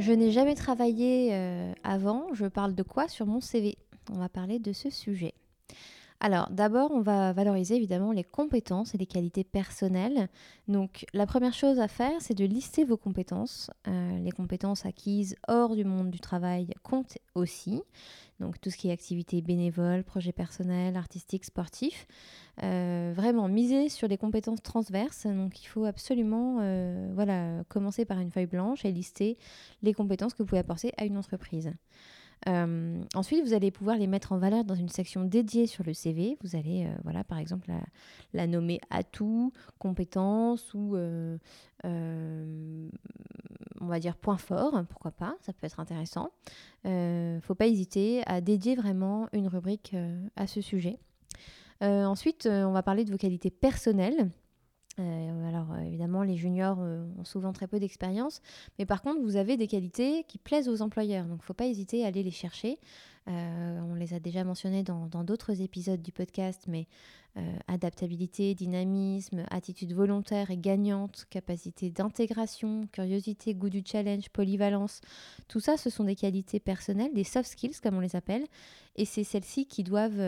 Je n'ai jamais travaillé euh, avant. Je parle de quoi sur mon CV On va parler de ce sujet. Alors, d'abord, on va valoriser évidemment les compétences et les qualités personnelles. Donc, la première chose à faire, c'est de lister vos compétences. Euh, les compétences acquises hors du monde du travail comptent aussi. Donc, tout ce qui est activité bénévole, projet personnel, artistique, sportif. Euh, vraiment, miser sur les compétences transverses. Donc, il faut absolument euh, voilà, commencer par une feuille blanche et lister les compétences que vous pouvez apporter à une entreprise. Euh, ensuite, vous allez pouvoir les mettre en valeur dans une section dédiée sur le CV. Vous allez, euh, voilà, par exemple, la, nommer atout, compétences ou, euh, on va dire, point fort. Pourquoi pas Ça peut être intéressant. Ne faut pas hésiter à dédier vraiment une rubrique à ce sujet. ensuite, on va parler de vos qualités personnelles. Euh, alors euh, évidemment, les juniors euh, ont souvent très peu d'expérience, mais par contre, vous avez des qualités qui plaisent aux employeurs, donc il ne faut pas hésiter à aller les chercher. on les a déjà mentionnées dans d'autres épisodes du podcast, mais adaptabilité, dynamisme, attitude volontaire et gagnante, capacité d'intégration, curiosité, goût du challenge, polyvalence, tout ça, ce sont des qualités personnelles, des soft skills comme on les appelle, et c'est celles-ci qui doivent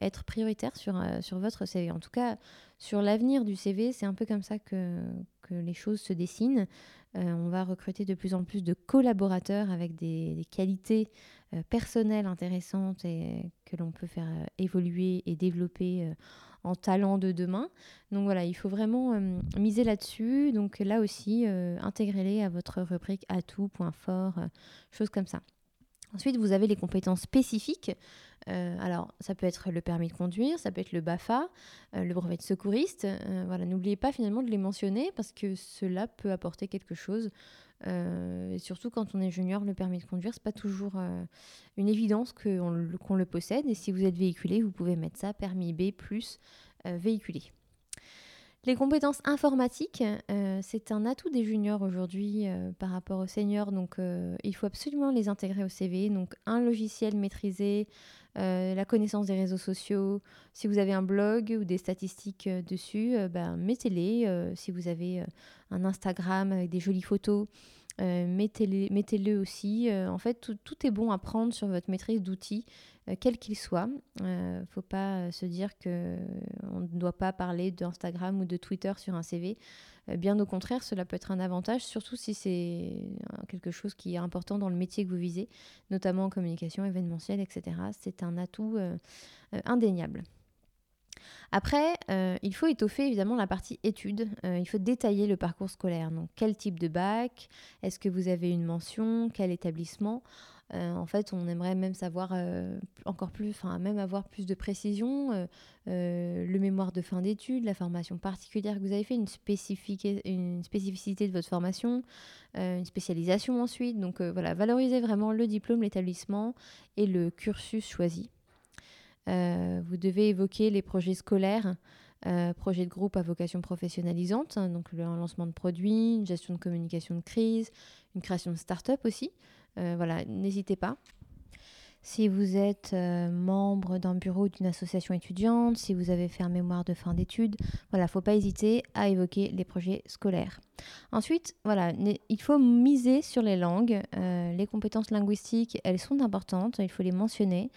être prioritaires sur, sur votre CV. En tout cas, sur l'avenir du CV, c'est un peu comme ça que, les choses se dessinent. Euh, on va recruter de plus en plus de collaborateurs avec des, qualités euh, personnelles intéressantes et que l'on peut faire euh, évoluer et développer en talent de demain. Donc voilà, il faut vraiment miser là-dessus. Donc là aussi, intégrez-les à votre rubrique atout, point fort, choses comme ça. Ensuite, vous avez les compétences spécifiques. Euh, alors, ça peut être le permis de conduire, ça peut être le BAFA, euh, le brevet de secouriste. Euh, voilà, n'oubliez pas finalement de les mentionner parce que cela peut apporter quelque chose. surtout quand on est junior, le permis de conduire, c'est pas toujours une évidence qu'on le, possède. Et si vous êtes véhiculé, vous pouvez mettre ça permis B plus véhiculé. Les compétences informatiques, euh, c'est un atout des juniors aujourd'hui euh, par rapport aux seniors, donc euh, il faut absolument les intégrer au CV. Donc un logiciel maîtrisé, la connaissance des réseaux sociaux. Si vous avez un blog ou des statistiques dessus, ben, mettez-les. si vous avez un Instagram avec des jolies photos, mettez-le mettez aussi. en fait, tout, est bon à prendre sur votre maîtrise d'outils euh, quel qu'il soit. Ne faut pas se dire qu'on ne doit pas parler d'Instagram ou de Twitter sur un CV. Euh, bien au contraire, cela peut être un avantage, surtout si c'est quelque chose qui est important dans le métier que vous visez, notamment en communication événementielle, etc. C'est un atout euh, indéniable. Après, il faut étoffer évidemment la partie études. il faut détailler le parcours scolaire. Donc, quel type de bac? Est-ce que vous avez une mention? Quel établissement? Euh, en fait, on aimerait même savoir euh, encore plus, enfin même avoir plus de précision, euh, le mémoire de fin d'études, la formation particulière que vous avez fait, une, une spécificité de votre formation, une spécialisation ensuite. Donc voilà, valoriser vraiment le diplôme, l'établissement et le cursus choisi. Vous devez évoquer les projets scolaires. projets de groupe à vocation professionnalisante, hein, donc le lancement de produits, une gestion de communication de crise, une création de start-up aussi. Euh, voilà, n'hésitez pas. Si vous êtes euh, membre d'un bureau d'une association étudiante, si vous avez fait un mémoire de fin d'études, voilà, faut pas hésiter à évoquer les projets scolaires. Ensuite, voilà, il faut miser sur les langues. Euh, les compétences linguistiques, elles sont importantes, il faut les mentionner.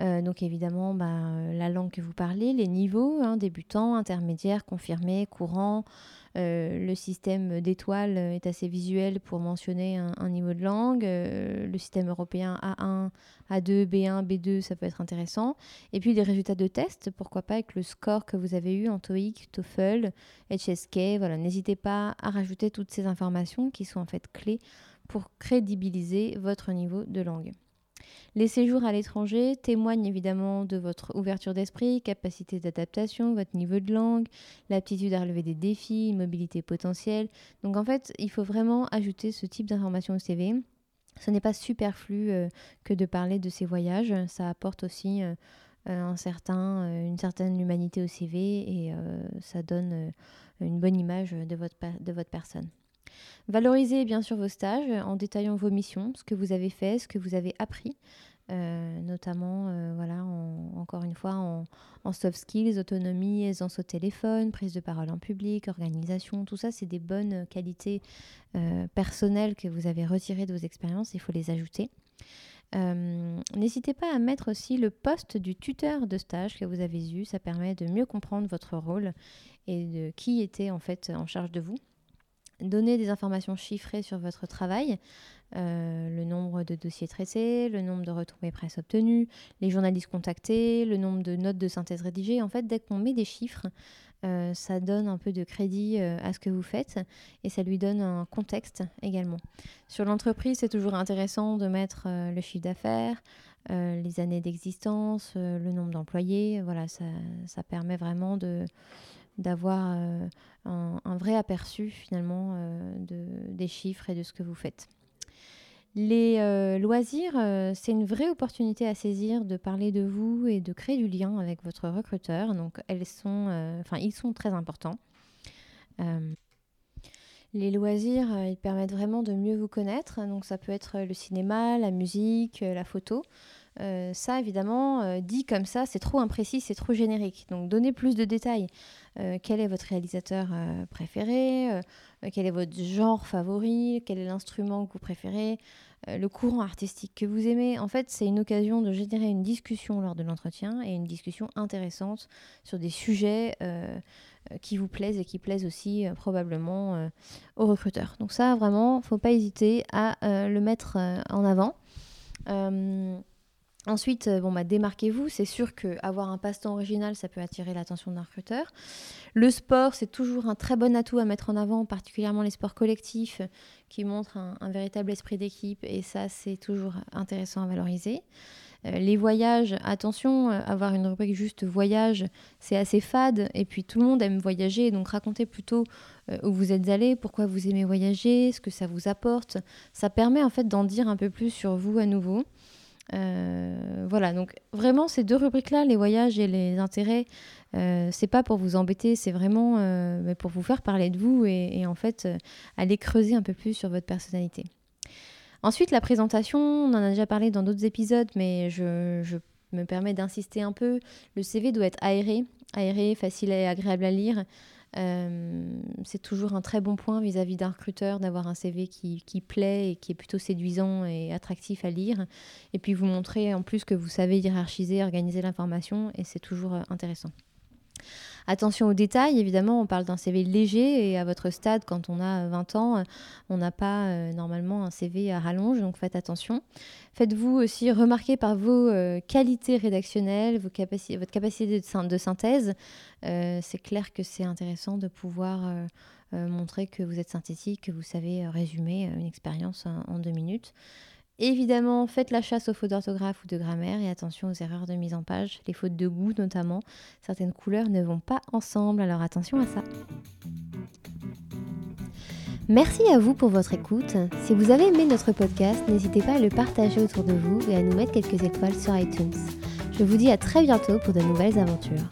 Donc évidemment, bah, la langue que vous parlez, les niveaux, hein, débutants, intermédiaires, confirmés, courants, euh, le système d'étoiles est assez visuel pour mentionner un, niveau de langue. Euh, le système européen A1, A2, B1, B2, ça peut être intéressant. Et puis des résultats de test, pourquoi pas avec le score que vous avez eu en TOEIC, TOEFL, HSK. Voilà, n'hésitez pas à rajouter toutes ces informations qui sont en fait clés pour crédibiliser votre niveau de langue. Les séjours à l'étranger témoignent évidemment de votre ouverture d'esprit, capacité d'adaptation, votre niveau de langue, l'aptitude à relever des défis, mobilité potentielle. Donc en fait, il faut vraiment ajouter ce type d'informations au CV. Ce n'est pas superflu que de parler de ces voyages, ça apporte aussi un certain, une certaine humanité au CV et ça donne une bonne image de votre, de votre personne. Valorisez bien sûr vos stages en détaillant vos missions, ce que vous avez fait, ce que vous avez appris, euh, notamment euh, voilà, encore une fois en, soft skills, autonomie, aisance au téléphone, prise de parole en public, organisation, tout ça c'est des bonnes qualités euh, personnelles que vous avez retirées de vos expériences, il faut les ajouter. N'hésitez pas à mettre aussi le poste du tuteur de stage que vous avez eu, ça permet de mieux comprendre votre rôle et de qui était en fait en charge de vous donner des informations chiffrées sur votre travail, euh, le nombre de dossiers traités, le nombre de retombées presse obtenues, les journalistes contactés, le nombre de notes de synthèse rédigées. En fait, dès qu'on met des chiffres, euh, ça donne un peu de crédit euh, à ce que vous faites et ça lui donne un contexte également. Sur l'entreprise, c'est toujours intéressant de mettre le chiffre d'affaires, les années d'existence, le nombre d'employés. Voilà, ça, ça, permet vraiment de d'avoir un, vrai aperçu finalement de, des chiffres et de ce que vous faites. Les euh, loisirs, euh, c'est une vraie opportunité à saisir de parler de vous et de créer du lien avec votre recruteur. Donc, euh, ils sont très importants. les loisirs, ils permettent vraiment de mieux vous connaître. Donc, ça peut être le cinéma, la musique, la photo. Ça, évidemment, dit comme ça, c'est trop imprécis, c'est trop générique. Donc, donnez plus de détails. quel est votre réalisateur préféré Quel est votre genre favori Quel est l'instrument que vous préférez euh, le courant artistique que vous aimez. En fait, c'est une occasion de générer une discussion lors de l'entretien et une discussion intéressante sur des sujets euh, euh, qui vous plaisent et qui plaisent aussi probablement aux recruteurs. Donc ça, vraiment, faut pas hésiter à le mettre en avant. Ensuite, euh, bon, bah, démarquez-vous. C'est sûr qu'avoir un passe-temps original, ça peut attirer l'attention d'un recruteur. Le sport, c'est toujours un très bon atout à mettre en avant, particulièrement les sports collectifs qui montrent un, véritable esprit d'équipe. Et ça, c'est toujours intéressant à valoriser. Euh, les voyages, attention, euh, avoir une rubrique juste voyage, c'est assez fade. Et puis tout le monde aime voyager, donc racontez plutôt où vous êtes allé, pourquoi vous aimez voyager, ce que ça vous apporte. Ça permet en fait d'en dire un peu plus sur vous à nouveau. Euh, voilà, donc vraiment ces deux rubriques-là, les voyages et les intérêts, euh, c'est pas pour vous embêter, c'est vraiment euh, pour vous faire parler de vous et, en fait aller creuser un peu plus sur votre personnalité. Ensuite, la présentation, on en a déjà parlé dans d'autres épisodes, mais je, je me permets d'insister un peu. Le CV doit être aéré, aéré, facile et agréable à lire. Euh, c'est toujours un très bon point vis-à-vis d'un recruteur d'avoir un CV qui, plaît et qui est plutôt séduisant et attractif à lire. Et puis vous montrer en plus que vous savez hiérarchiser, organiser l'information et c'est toujours euh, intéressant. Attention aux détails, évidemment, on parle d'un CV léger et à votre stade, quand on a 20 ans, on n'a pas euh, normalement un CV à rallonge, donc faites attention. Faites-vous aussi remarquer par vos euh, qualités rédactionnelles, votre capacité de, synthèse. Euh, c'est clair que c'est intéressant de pouvoir montrer que vous êtes synthétique, que vous savez résumer une expérience en deux minutes. Évidemment, faites la chasse aux fautes d'orthographe ou de grammaire et attention aux erreurs de mise en page, les fautes de goût notamment. Certaines couleurs ne vont pas ensemble, alors attention à ça. Merci à vous pour votre écoute. Si vous avez aimé notre podcast, n'hésitez pas à le partager autour de vous et à nous mettre quelques étoiles sur iTunes. Je vous dis à très bientôt pour de nouvelles aventures.